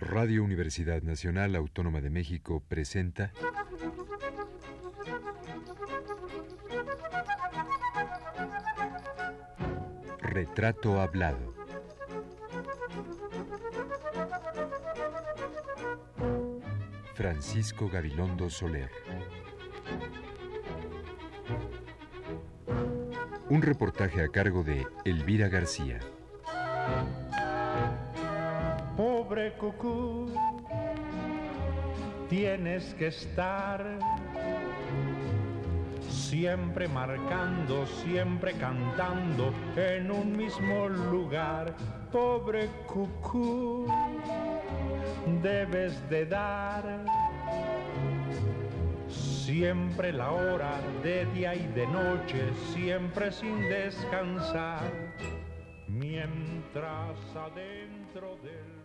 Radio Universidad Nacional Autónoma de México presenta Retrato Hablado. Francisco Gabilondo Soler. Un reportaje a cargo de Elvira García. Cucú, tienes que estar siempre marcando, siempre cantando en un mismo lugar. Pobre cucú, debes de dar siempre la hora de día y de noche, siempre sin descansar, mientras adentro del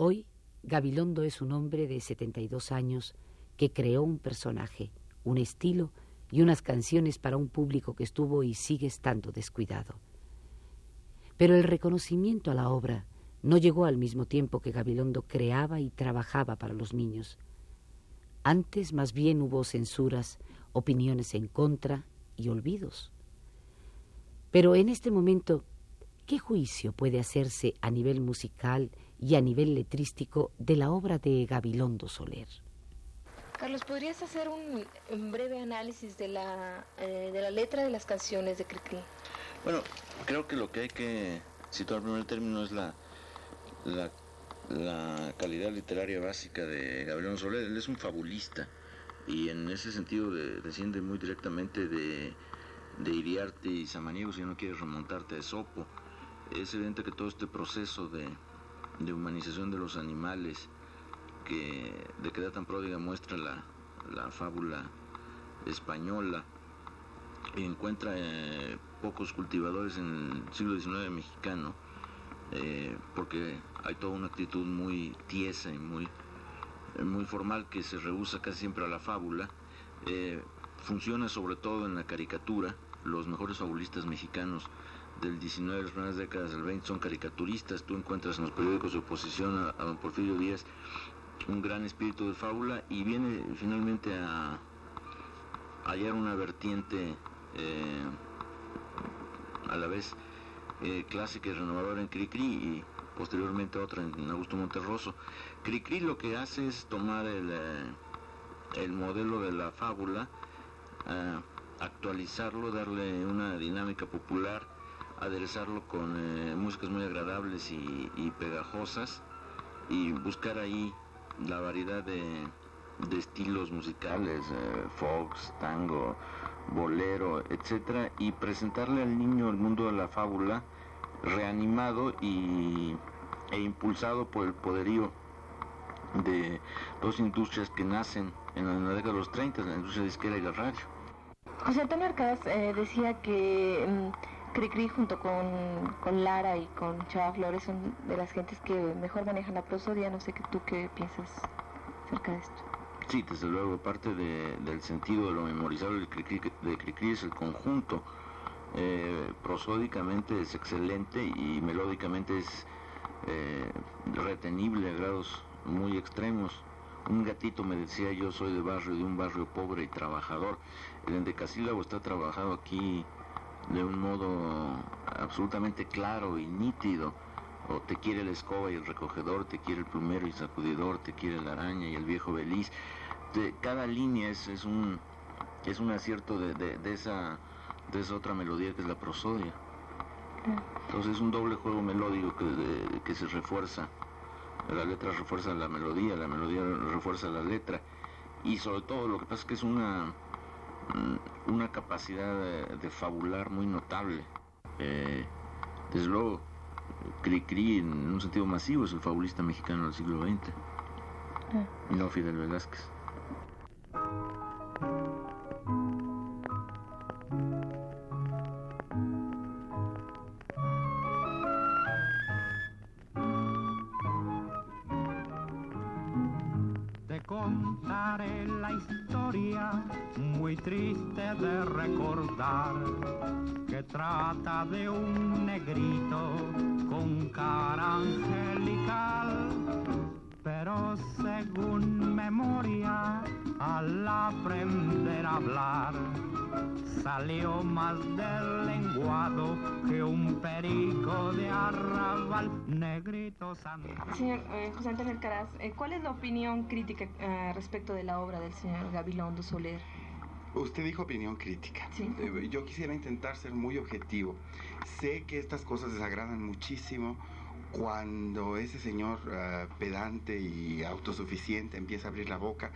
Hoy, Gabilondo es un hombre de 72 años que creó un personaje, un estilo y unas canciones para un público que estuvo y sigue estando descuidado. Pero el reconocimiento a la obra no llegó al mismo tiempo que Gabilondo creaba y trabajaba para los niños. Antes más bien hubo censuras, opiniones en contra y olvidos. Pero en este momento, ¿qué juicio puede hacerse a nivel musical y a nivel letrístico de la obra de Gabilondo Soler? Carlos, ¿podrías hacer un, breve análisis de la, eh, de la letra de las canciones de Cricri? Bueno, creo que lo que hay que situar en primer término es la, la, calidad literaria básica de Gabriel Soler. Él es un fabulista y en ese sentido desciende muy directamente de, de Iriarte y Samaniego, si no quieres remontarte a Esopo. Es evidente que todo este proceso de, de humanización de los animales, que de que tan pródiga muestra la, fábula española encuentra eh, pocos cultivadores en el siglo XIX mexicano, eh, porque hay toda una actitud muy tiesa y muy, muy formal que se rehúsa casi siempre a la fábula. Eh, funciona sobre todo en la caricatura, los mejores fabulistas mexicanos del 19 las primeras décadas del 20 son caricaturistas, tú encuentras en los periódicos de oposición a, a don Porfirio Díaz un gran espíritu de fábula y viene finalmente a, hallar una vertiente eh, a la vez eh, clásica y renovadora en Cricri y posteriormente otra en Augusto Monterroso. Cricri lo que hace es tomar el, eh, el modelo de la fábula, actualizarlo, darle una dinámica popular, aderezarlo con músicas muy agradables y, y pegajosas y buscar ahí la variedad de, estilos musicales, eh, fox, tango, bolero, etcétera, y presentarle al niño el mundo de la fábula reanimado y, e impulsado por el poderío de dos industrias que nacen en la, década de los 30, la industria disquera y la radio. José Antonio Arcadas eh, decía que mm, Cricri junto con, con, Lara y con Chava Flores son de las gentes que mejor manejan la prosodia. No sé qué tú qué piensas acerca de esto. Sí, desde luego, parte del sentido de lo memorizable de Cricri, es el conjunto. Eh, prosódicamente es excelente y melódicamente es eh, retenible a grados muy extremos. Un gatito me decía yo soy de barrio, de un barrio pobre y trabajador. El endecasílabo está trabajado aquí de un modo absolutamente claro y nítido. O te quiere la escoba y el recogedor, te quiere el plumero y sacudidor, te quiere la araña y el viejo beliz. De, cada línea es, es, un, es un acierto de, de, esa, de esa otra melodía que es la prosodia. Entonces es un doble juego melódico que, que se refuerza. La letra refuerza la melodía, la melodía refuerza la letra. Y sobre todo lo que pasa es que es una una capacidad de, fabular muy notable. Eh, desde luego, Cri en un sentido masivo es el fabulista mexicano del siglo XX, ah. no Fidel Velázquez. contaré la historia muy triste de recordar que trata de un negrito con cara angelical. Pero según memoria, al aprender a hablar, salió más del lenguado que un perico de arrabal, negrito santo. Señor eh, José Antonio Alcaraz, eh, ¿cuál es la opinión crítica eh, respecto de la obra del señor Gabilondo Soler? Usted dijo opinión crítica. Sí. Eh, Yo quisiera intentar ser muy objetivo. Sé que estas cosas desagradan muchísimo cuando ese señor eh, pedante y autosuficiente empieza a abrir la boca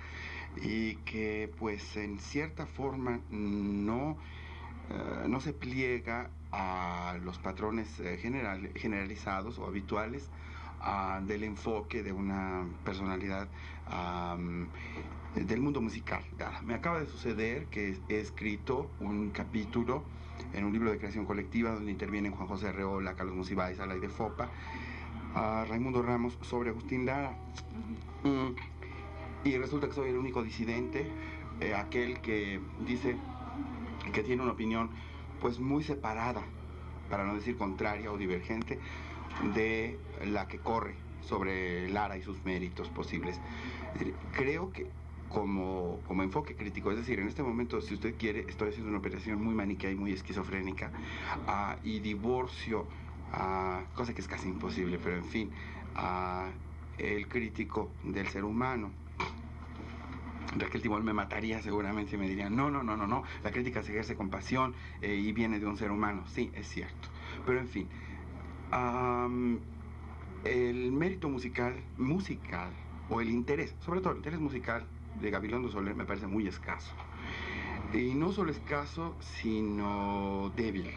y que pues en cierta forma no, eh, no se pliega a los patrones eh, general- generalizados o habituales ah, del enfoque de una personalidad am, del mundo musical. Me acaba de suceder que he escrito un capítulo en un libro de creación colectiva donde intervienen Juan José Arreola, Carlos Musibáez, Alay de Fopa, a Raimundo Ramos sobre Agustín Lara. Mm, Y resulta que soy el único disidente, eh, aquel que dice que tiene una opinión pues muy separada, para no decir contraria o divergente, de la que corre sobre Lara y sus méritos posibles. Creo que como, como enfoque crítico, es decir, en este momento, si usted quiere, estoy haciendo una operación muy maniquea y muy esquizofrénica, ah, y divorcio, ah, cosa que es casi imposible, pero en fin, ah, el crítico del ser humano. Raquel Tibol me mataría seguramente y me diría, no, no, no, no, no, la crítica se ejerce con pasión eh, y viene de un ser humano. Sí, es cierto. Pero en fin, el mérito musical, musical, o el interés, sobre todo el interés musical de Gabilondo Soler me parece muy escaso. Y no solo escaso, sino débil.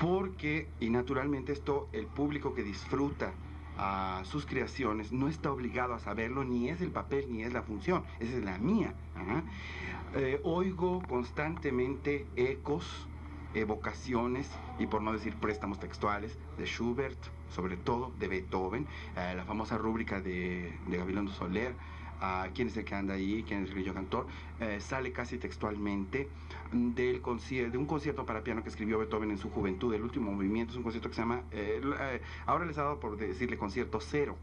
Porque, y naturalmente esto, el público que disfruta a sus creaciones no está obligado a saberlo, ni es el papel, ni es la función, esa es la mía. Eh, oigo constantemente ecos, evocaciones, y por no decir préstamos textuales, de Schubert, sobre todo de Beethoven, eh, la famosa rúbrica de, de Gabilondo Soler, a quién es el que anda ahí, quién es el grillo cantor, eh, sale casi textualmente del de un concierto para piano que escribió Beethoven en su juventud. El último movimiento es un concierto que se llama, eh, eh, ahora les ha dado por decirle concierto cero,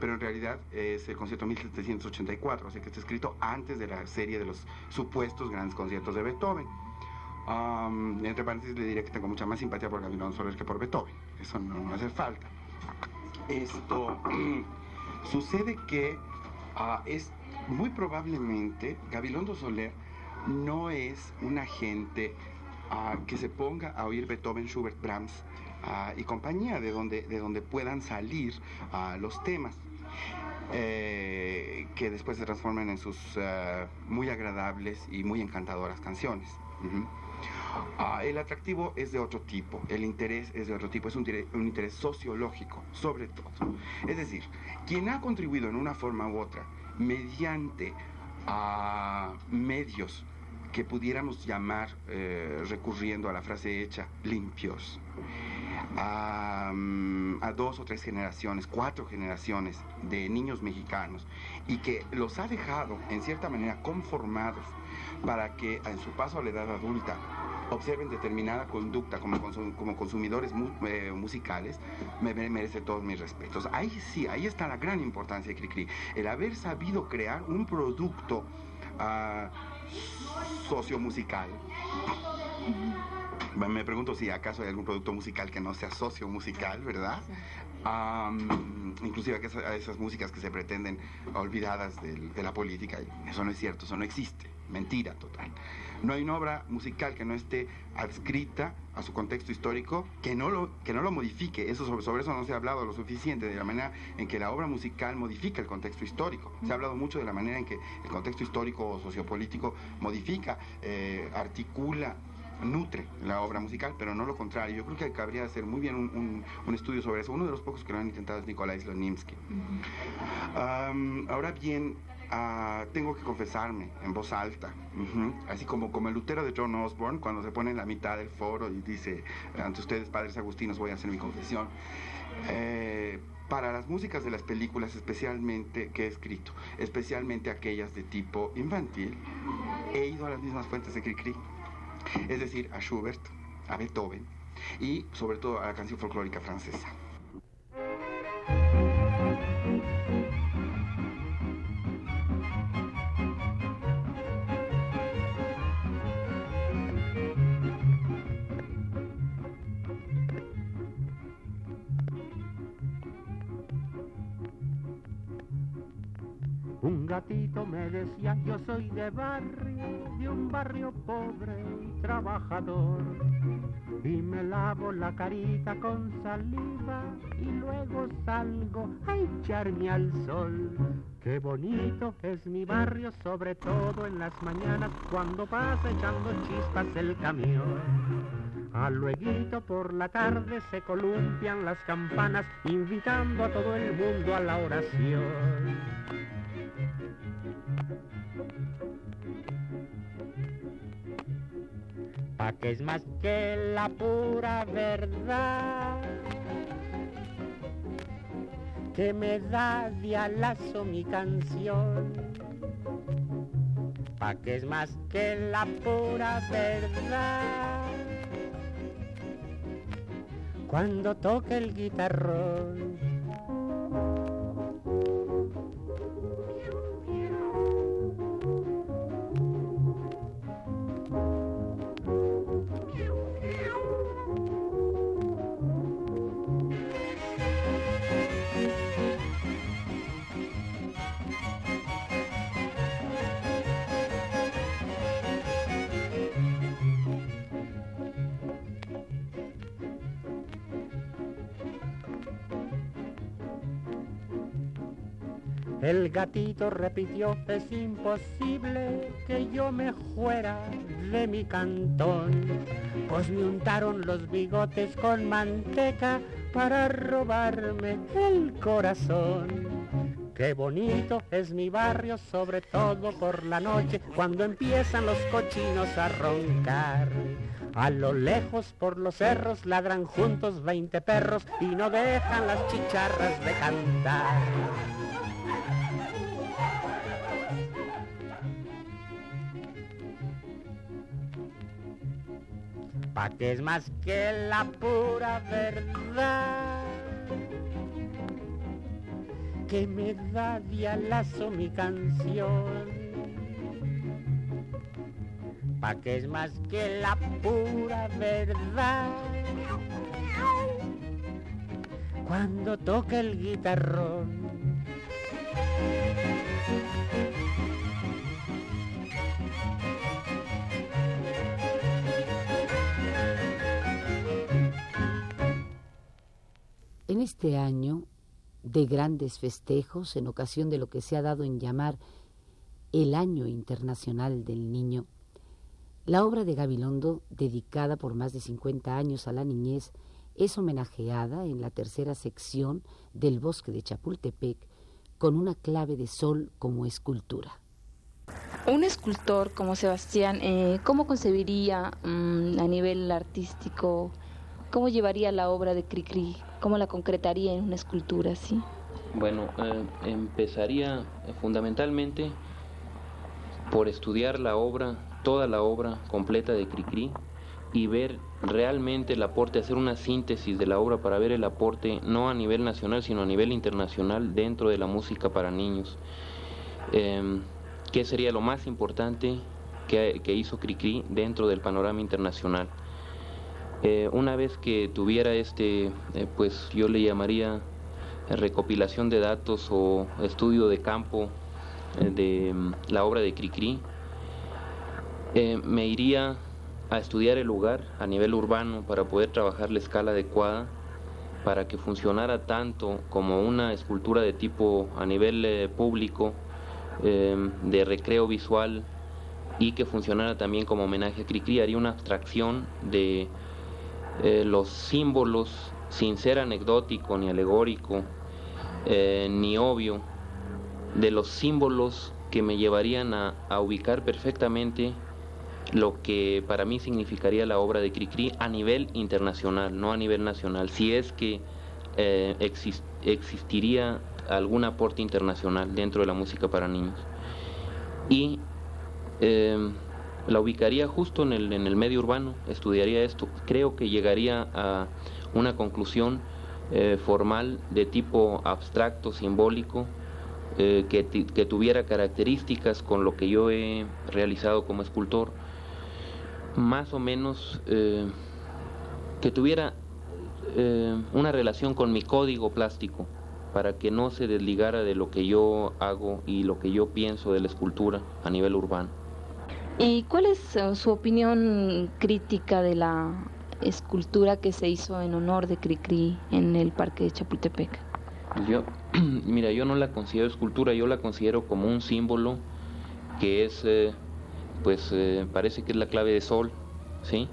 pero en realidad es el concierto 1784, así que está escrito antes de la serie de los supuestos grandes conciertos de Beethoven. Entre paréntesis le diré que tengo mucha más simpatía por Gabriel Soler que por Beethoven, eso no hace falta. Esto sucede que ah, es muy probablemente Gabilondo Soler no es una gente ah, que se ponga a oír Beethoven, Schubert, Brahms ah, y compañía, de donde, de donde puedan salir los temas. eh, que después se transforman en sus ah, muy agradables y muy encantadoras canciones. El atractivo es de otro tipo, el interés es de otro tipo, es un, interés sociológico, sobre todo. Es decir, quien ha contribuido en una forma u otra, mediante a medios que pudiéramos llamar, eh, recurriendo a la frase hecha, limpios, a dos o tres generaciones, cuatro generaciones de niños mexicanos y que los ha dejado en cierta manera conformados para que en su paso a la edad adulta observen determinada conducta como, consum- como consumidores mu- eh, musicales, me me- merece todos mis respetos. Ahí sí, ahí está la gran importancia de Cricri, el haber sabido crear un producto ah, sociomusical. Me- pregunto si acaso hay algún producto musical que no sea sociomusical, ¿verdad? Am, inclusive a esas músicas que se pretenden olvidadas del- de la política. Eso no es cierto, eso no existe. Mentira total. No hay una obra musical que no esté adscrita a su contexto histórico, que no lo, que no lo modifique. Eso, sobre, sobre eso no se ha hablado lo suficiente, de la manera en que la obra musical modifica el contexto histórico. Se ha hablado mucho de la manera en que el contexto histórico o sociopolítico modifica, eh, articula nutre la obra musical, pero no lo contrario. Yo creo que cabría hacer muy bien un, un- un estudio sobre eso. Uno de los pocos que lo han intentado es Nikolai Slonimsky. Ahora bien, ah, tengo que confesarme en voz alta, así como, como el Lutero de John Osborne, cuando se pone en la mitad del foro y dice, ante ustedes, padres agustinos, voy a hacer mi confesión. Eh, para las músicas de las películas especialmente que he escrito, especialmente aquellas de tipo infantil, he ido a las mismas fuentes de Cricri, es decir, a Schubert, a Beethoven y sobre todo a la canción folclórica francesa. Gatito me decía, yo soy de barrio, de un barrio pobre y trabajador. Y me lavo la carita con saliva y luego salgo a echarme al sol. Qué bonito es mi barrio, sobre todo en las mañanas cuando pasa echando chispas el camión. A luego por la tarde se columpian las campanas invitando a todo el mundo a la oración. Pa' que es más que la pura verdad. Que me da de alazo mi canción. Pa' que es más que la pura verdad. Cuando toque el guitarrón El gatito repitió, es imposible que yo me fuera de mi cantón, pues me untaron los bigotes con manteca para robarme el corazón. Qué bonito es mi barrio, sobre todo por la noche, cuando empiezan los cochinos a roncar. A lo lejos por los cerros ladran juntos veinte perros y no dejan las chicharras de cantar. Pa' que es más que la pura verdad. Que me da dialazo mi canción. Pa' que es más que la pura verdad. Cuando toca el guitarrón En este año de grandes festejos, en ocasión de lo que se ha dado en llamar el Año Internacional del Niño, la obra de Gabilondo, dedicada por más de 50 años a la niñez, es homenajeada en la tercera sección del Bosque de Chapultepec con una clave de sol como escultura. Un escultor como Sebastián, eh, ¿cómo concebiría mm, a nivel artístico, cómo llevaría la obra de Cricri ¿Cómo la concretaría en una escultura así? Bueno, eh, empezaría eh, fundamentalmente por estudiar la obra, toda la obra completa de Cricri y ver realmente el aporte, hacer una síntesis de la obra para ver el aporte no a nivel nacional, sino a nivel internacional dentro de la música para niños. Eh, ¿Qué sería lo más importante que hizo Cricri dentro del panorama internacional? Eh, una vez que tuviera este, eh, pues yo le llamaría eh, recopilación de datos o estudio de campo de mm, la obra de Cricri, me iría a estudiar el lugar a nivel urbano para poder trabajar la escala adecuada para que funcionara tanto como una escultura de tipo a nivel público, de recreo visual y que funcionara también como homenaje a Cricri. Haría una abstracción de eh, los símbolos, sin ser anecdótico ni alegórico, eh, ni obvio, de los símbolos que me llevarían a, ubicar perfectamente lo que para mí significaría la obra de Cricri a nivel internacional, no a nivel nacional, si es que eh, existiría algún aporte internacional dentro de la música para niños. Y la ubicaría justo en el, en el medio urbano, estudiaría esto. Creo que llegaría a una conclusión eh, formal de tipo abstracto, simbólico, eh, que, que, tuviera características con lo que yo he realizado como escultor, más o menos eh, que tuviera una relación con mi código plástico, para que no se desligara de lo que yo hago y lo que yo pienso de la escultura a nivel urbano. ¿Y cuál es eh, su opinión crítica de la escultura que se hizo en honor de Cricri en el Parque de Chapultepec? Yo, mira, yo no la considero escultura, yo la considero como un símbolo que es, eh, pues eh, parece que es la clave de sol, ¿sí?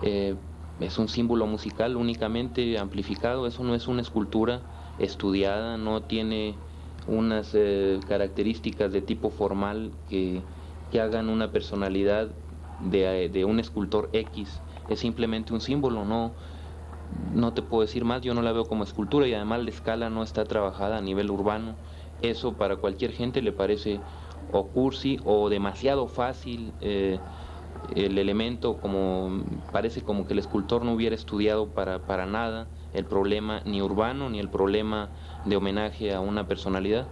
es un símbolo musical únicamente amplificado, eso no es una escultura estudiada, no tiene unas características de tipo formal que que hagan una personalidad de, de, un escultor X. Es simplemente un símbolo, no, no te puedo decir más, yo no la veo como escultura y además la escala no está trabajada a nivel urbano. Eso para cualquier gente le parece o cursi o demasiado fácil. Eh, el elemento como parece como que el escultor no hubiera estudiado para, para nada el problema ni urbano ni el problema de homenaje a una personalidad.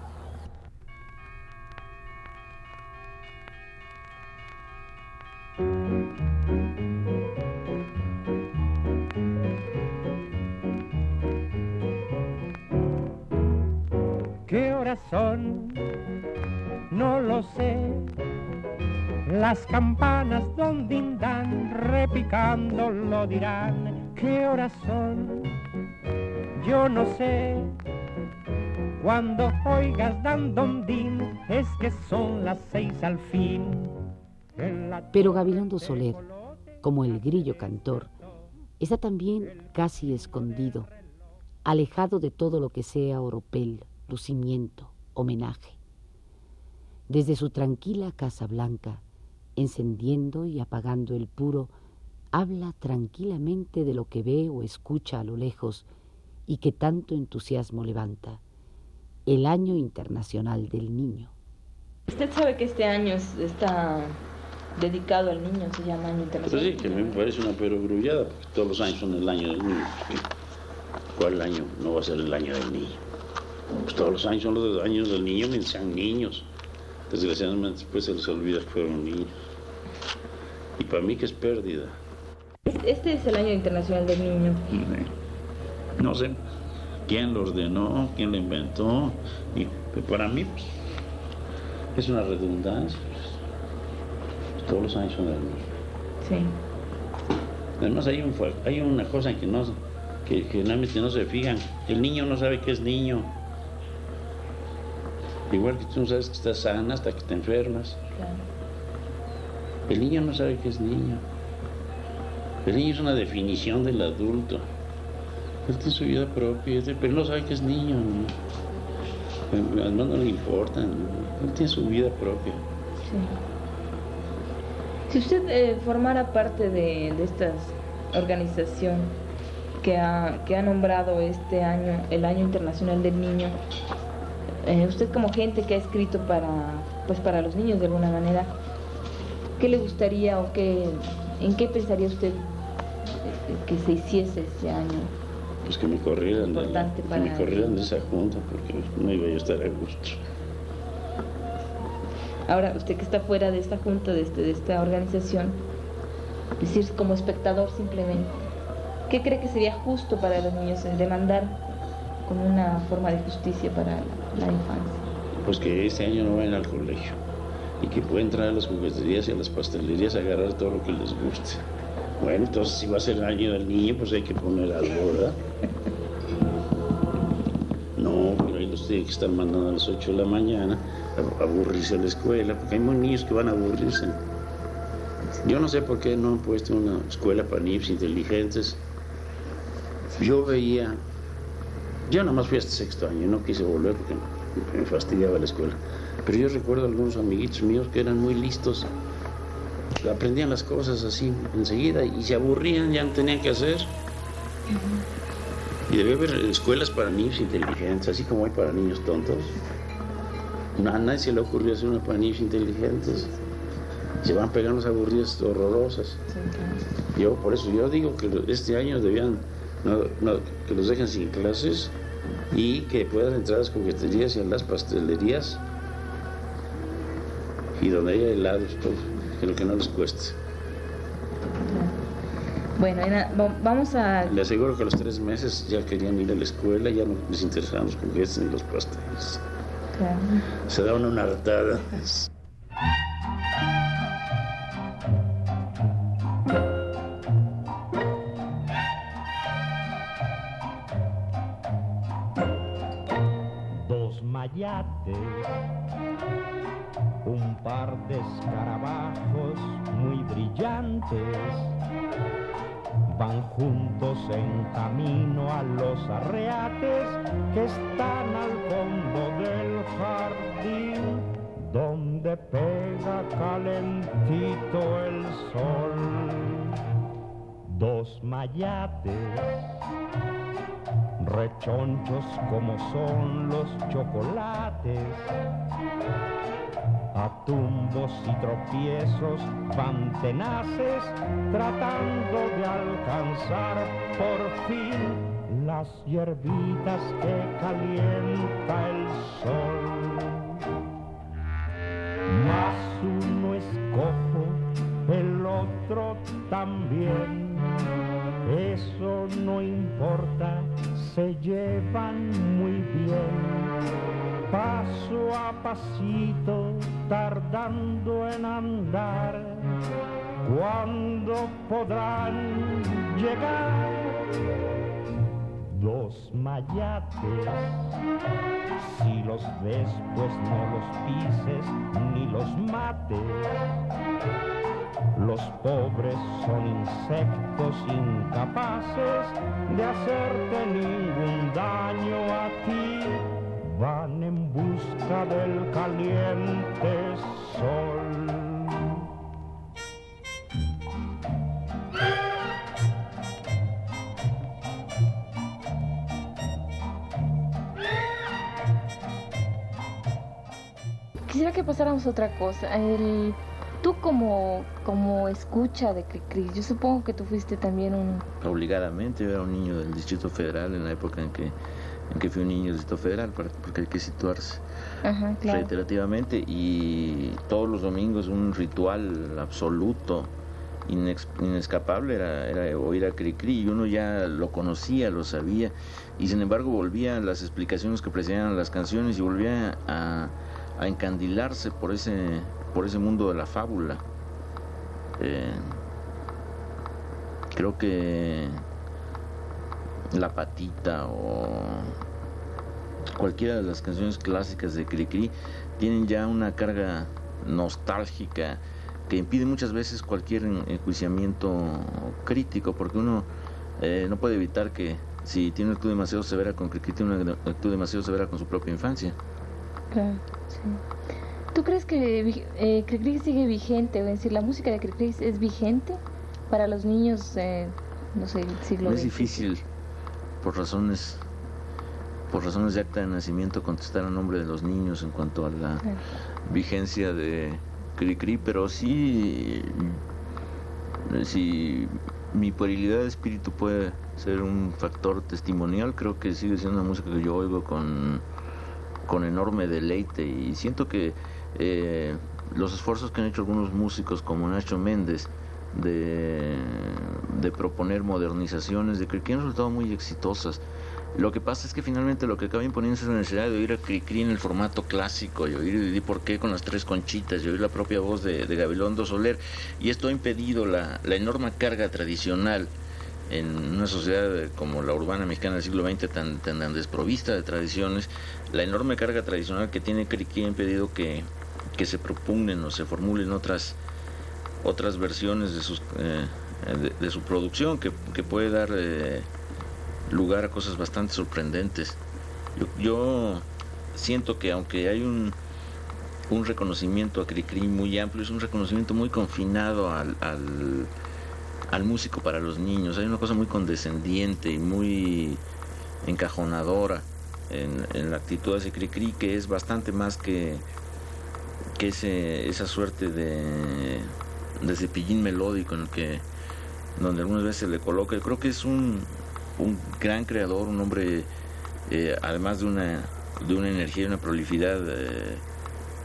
Son, no lo sé. Las campanas donde dan repicando lo dirán. ¿Qué horas son? Yo no sé. Cuando oigas dan din, es que son las seis al fin. Pero Gabilondo Soler, como el grillo cantor, está también casi escondido, alejado de todo lo que sea oropel, lucimiento, homenaje. Desde su tranquila casa blanca, encendiendo y apagando el puro, habla tranquilamente de lo que ve o escucha a lo lejos y que tanto entusiasmo levanta, el Año Internacional del Niño. Usted sabe que este año está dedicado al niño, se llama Año Internacional. Pues sí, que me parece una perogrullada, porque todos los años son el año del niño. ¿Cuál año no va a ser el año del niño? Pues todos los años son los años del niño mientras sean niños. Desgraciadamente después se les olvida que fueron niños. Y para mí que es pérdida. Este es el año internacional del niño. No sé quién lo ordenó, quién lo inventó. Y para mí pues, es una redundancia. todos los años son del niño. Sí. Además hay, un, hay una cosa que no que generalmente no se fijan. El niño no sabe que es niño. Igual que tú no sabes que estás sana hasta que te enfermas. El niño no sabe que es niño. El niño es una definición del adulto. Él tiene su vida propia, pero no sabe que es niño. Además no le importa. Él tiene su vida propia. Si usted eh, formara parte de, de esta organización que ha, que ha nombrado este año el Año Internacional del Niño, eh, usted como gente que ha escrito para, pues para los niños de alguna manera, ¿qué le gustaría o qué, en qué pensaría usted que se hiciese este año? Pues que me corrieran, de, que me corrieran de esa junta porque no iba a estar a gusto. Ahora, usted que está fuera de esta junta, de, este, de esta organización, decir como espectador simplemente, ¿qué cree que sería justo para los niños demandar como una forma de justicia para la, infancia? Pues que este año no vayan al colegio y que puedan entrar a las jugueterías y a las pastelerías a agarrar todo lo que les guste. Bueno, entonces si va a ser el año del niño, pues hay que poner algo, ¿verdad? No, pero ahí los tienen que estar mandando a las 8 de la mañana a aburrirse a la escuela, porque hay muchos niños que van a aburrirse. Yo no sé por qué no han puesto una escuela para niños inteligentes. Yo veía yo nada más fui hasta sexto año, no quise volver porque me fastidiaba la escuela. Pero yo recuerdo a algunos amiguitos míos que eran muy listos, aprendían las cosas así enseguida y se aburrían, ya no tenían que hacer. Y debe haber escuelas para niños inteligentes, así como hay para niños tontos. A nadie se le ocurrió hacer una para niños inteligentes. Se van pegando las aburridas horrorosas. Yo, por eso, yo digo que este año debían que los dejen sin clases y que puedan entrar a las jugueterías y a las pastelerías y donde haya helados, todo, que lo que no les cueste. Bueno, vamos a... Le aseguro que a los tres meses ya querían ir a la escuela, ya no les interesaban los juguetes ni los pasteles. Claro. Se daban una hartada. Mayates, un par de escarabajos muy brillantes van juntos en camino a los arreates que están al fondo del jardín, donde pega calentito el sol. Dos mayates, rechonchos como son los chocolates. A tumbos y tropiezos van tenaces tratando de alcanzar por fin las hierbitas que tardando en andar, cuando podrán llegar dos mayates. Si los ves, pues no los pises ni los mates. Los pobres son insectos incapaces de hacerte ningún daño a ti van busca del caliente sol. Quisiera que pasáramos a otra cosa. El, tú como, como escucha de Cricri, yo supongo que tú fuiste también un... Obligadamente, yo era un niño del Distrito Federal en la época en que en que fui un niño del Distrito Federal, porque hay que situarse reiterativamente y todos los domingos un ritual absoluto, inescapable era, era oír a Cricri y uno ya lo conocía, lo sabía y sin embargo volvía a las explicaciones que precedían las canciones y volvía a, encandilarse por ese, por ese mundo de la fábula. Eh, creo que la Patita o cualquiera de las canciones clásicas de Cricri tienen ya una carga nostálgica que impide muchas veces cualquier enjuiciamiento crítico, porque uno eh, no puede evitar que si tiene una actitud demasiado severa con Cricri, tiene una actitud demasiado severa con su propia infancia. Claro, sí. ¿Tú crees que eh, Cricri sigue vigente? Es decir, ¿la música de Cricri es vigente para los niños, eh, no sé, siglo Es difícil por razones por razones de acta de nacimiento contestar a nombre de los niños en cuanto a la vigencia de Cricri, pero sí si mi puerilidad de espíritu puede ser un factor testimonial, creo que sigue siendo una música que yo oigo con, con enorme deleite y siento que eh, los esfuerzos que han hecho algunos músicos como Nacho Méndez de, proponer modernizaciones de Cricri han resultado muy exitosas. Lo que pasa es que finalmente lo que acaba imponiendo es la necesidad de oír a Cricri en el formato clásico y oír por qué con las tres conchitas y oír la propia voz de, Gabilondo Soler. Y esto ha impedido la, la enorme carga tradicional en una sociedad como la urbana mexicana del siglo XX tan, tan desprovista de tradiciones, la enorme carga tradicional que tiene Cricri ha impedido que, que se propugnen o se formulen otras otras versiones de, sus, eh, de, su producción que, puede dar eh, lugar a cosas bastante sorprendentes. Yo, siento que aunque hay un, un reconocimiento a Cricri muy amplio, es un reconocimiento muy confinado al, al, músico para los niños. Hay una cosa muy condescendiente y muy encajonadora en, la actitud de Cricri que es bastante más que, que ese, esa suerte de de cepillín melódico en el que donde algunas veces se le coloca. Creo que es un, un gran creador, un hombre eh, además de una de una energía y una prolificidad eh,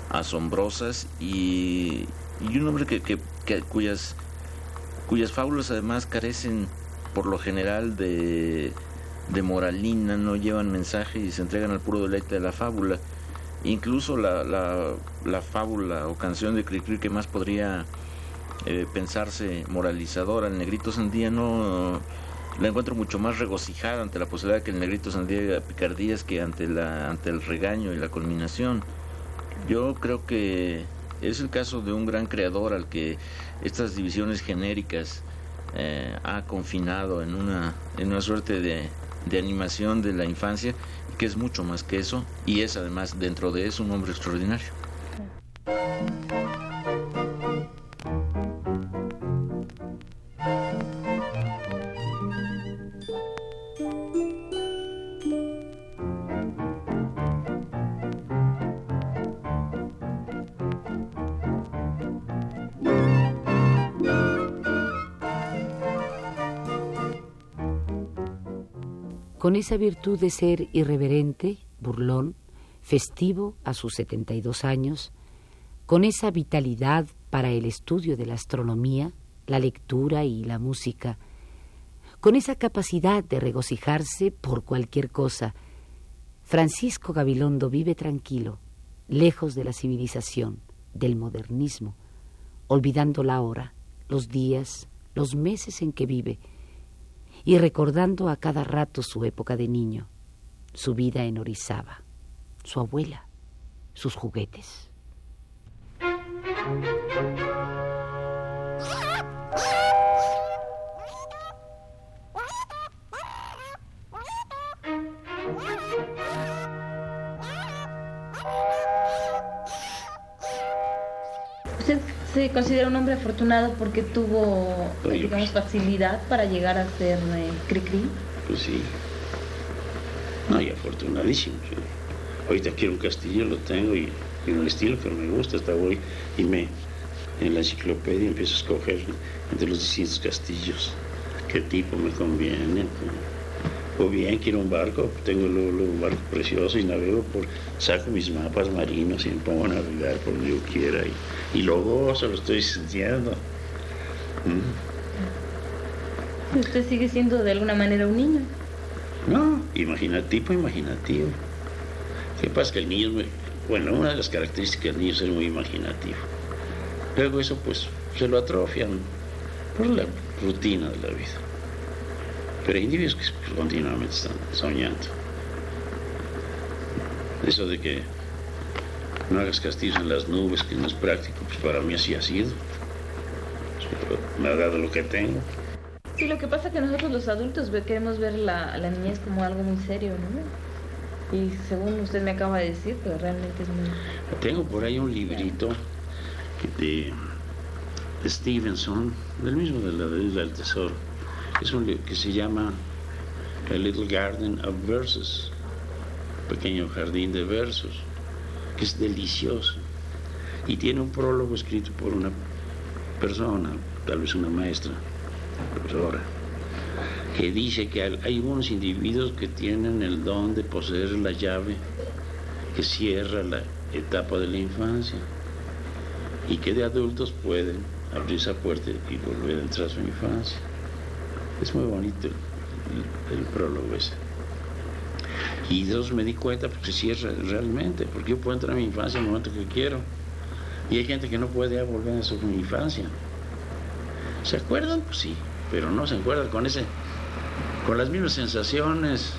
asombrosas y, un hombre que, que, cuyas cuyas fábulas además carecen por lo general de, de moralina, no llevan mensaje y se entregan al puro deleite de la fábula. Incluso la, la, fábula o canción de Cricri que más podría eh, pensarse moralizadora, el negrito sandía no la encuentro mucho más regocijada ante la posibilidad de que el negrito sandía picardías que ante la ante el regaño y la culminación. Yo creo que es el caso de un gran creador al que estas divisiones genéricas eh, ha confinado en una, en una suerte de, de animación de la infancia, que es mucho más que eso, y es además dentro de eso un hombre extraordinario. Con esa virtud de ser irreverente, burlón, festivo a sus 72 años, con esa vitalidad para el estudio de la astronomía, la lectura y la música, con esa capacidad de regocijarse por cualquier cosa, Francisco Gabilondo vive tranquilo, lejos de la civilización, del modernismo, olvidando la hora, los días, los meses en que vive, y recordando a cada rato su época de niño, su vida en Orizaba, su abuela, sus juguetes. Se considera un hombre afortunado porque tuvo, digamos, facilidad para llegar a ser eh, cri-cri. Pues sí. No, y afortunadísimo. Ahorita quiero un castillo, lo tengo y, en un estilo que me gusta. Hasta voy y me en la enciclopedia empiezo a escoger entre los distintos castillos qué tipo me conviene. O bien quiero un barco, tengo un barco precioso y navego por, saco mis mapas marinos y me pongo a navegar por donde yo quiera y, luego se lo estoy sintiendo. ¿Mm? ¿Usted sigue siendo de alguna manera un niño? No, imaginativo, imaginativo. ¿Qué pasa? Que el niño, bueno, una de las características del niño es ser muy imaginativo. Luego eso pues se lo atrofian por la rutina de la vida pero hay individuos que continuamente están soñando. Eso de que no hagas castillos en las nubes, que no es práctico, pues para mí así ha sido. Me ha dado lo que tengo. Sí, lo que pasa es que nosotros los adultos queremos ver la, la niñez como algo muy serio, ¿no? Y según usted me acaba de decir, pero realmente es muy... Tengo por ahí un librito de, Stevenson, del mismo de la Isla del Tesoro es un libro que se llama A Little Garden of Verses, pequeño jardín de versos, que es delicioso. Y tiene un prólogo escrito por una persona, tal vez una maestra, profesora, que dice que hay unos individuos que tienen el don de poseer la llave que cierra la etapa de la infancia y que de adultos pueden abrir esa puerta y volver a entrar a su infancia. Es muy bonito el, prólogo ese. Y Dios me di cuenta porque sí es realmente, porque yo puedo entrar a mi infancia en el momento que quiero. Y hay gente que no puede volver a su infancia. ¿Se acuerdan? Pues sí, pero no se acuerdan con ese, con las mismas sensaciones.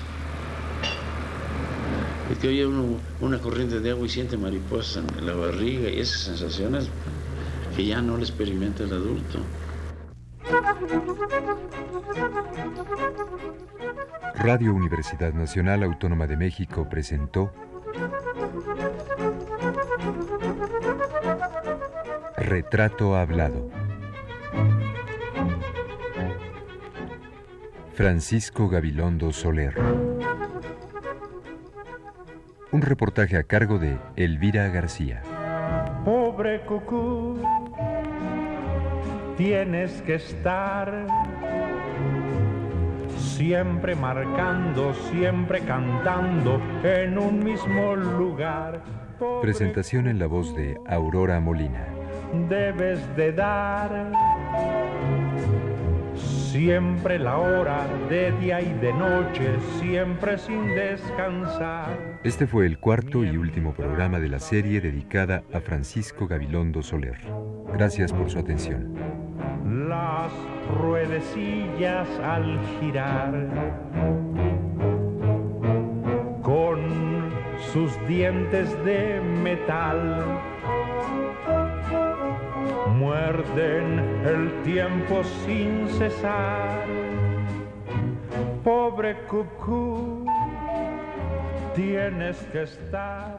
Es que oye una corriente de agua y siente mariposas en la barriga y esas sensaciones que ya no le experimenta el adulto. Radio Universidad Nacional Autónoma de México presentó Retrato Hablado. Francisco Gabilondo Soler. Un reportaje a cargo de Elvira García. Pobre cucú tienes que estar siempre marcando, siempre cantando en un mismo lugar. Presentación en la voz de Aurora Molina. Debes de dar siempre la hora de día y de noche, siempre sin descansar. Este fue el cuarto y último programa de la serie dedicada a Francisco Gabilondo Soler. Gracias por su atención. Las ruedecillas al girar con sus dientes de metal muerden el tiempo sin cesar. Pobre cucú, tienes que estar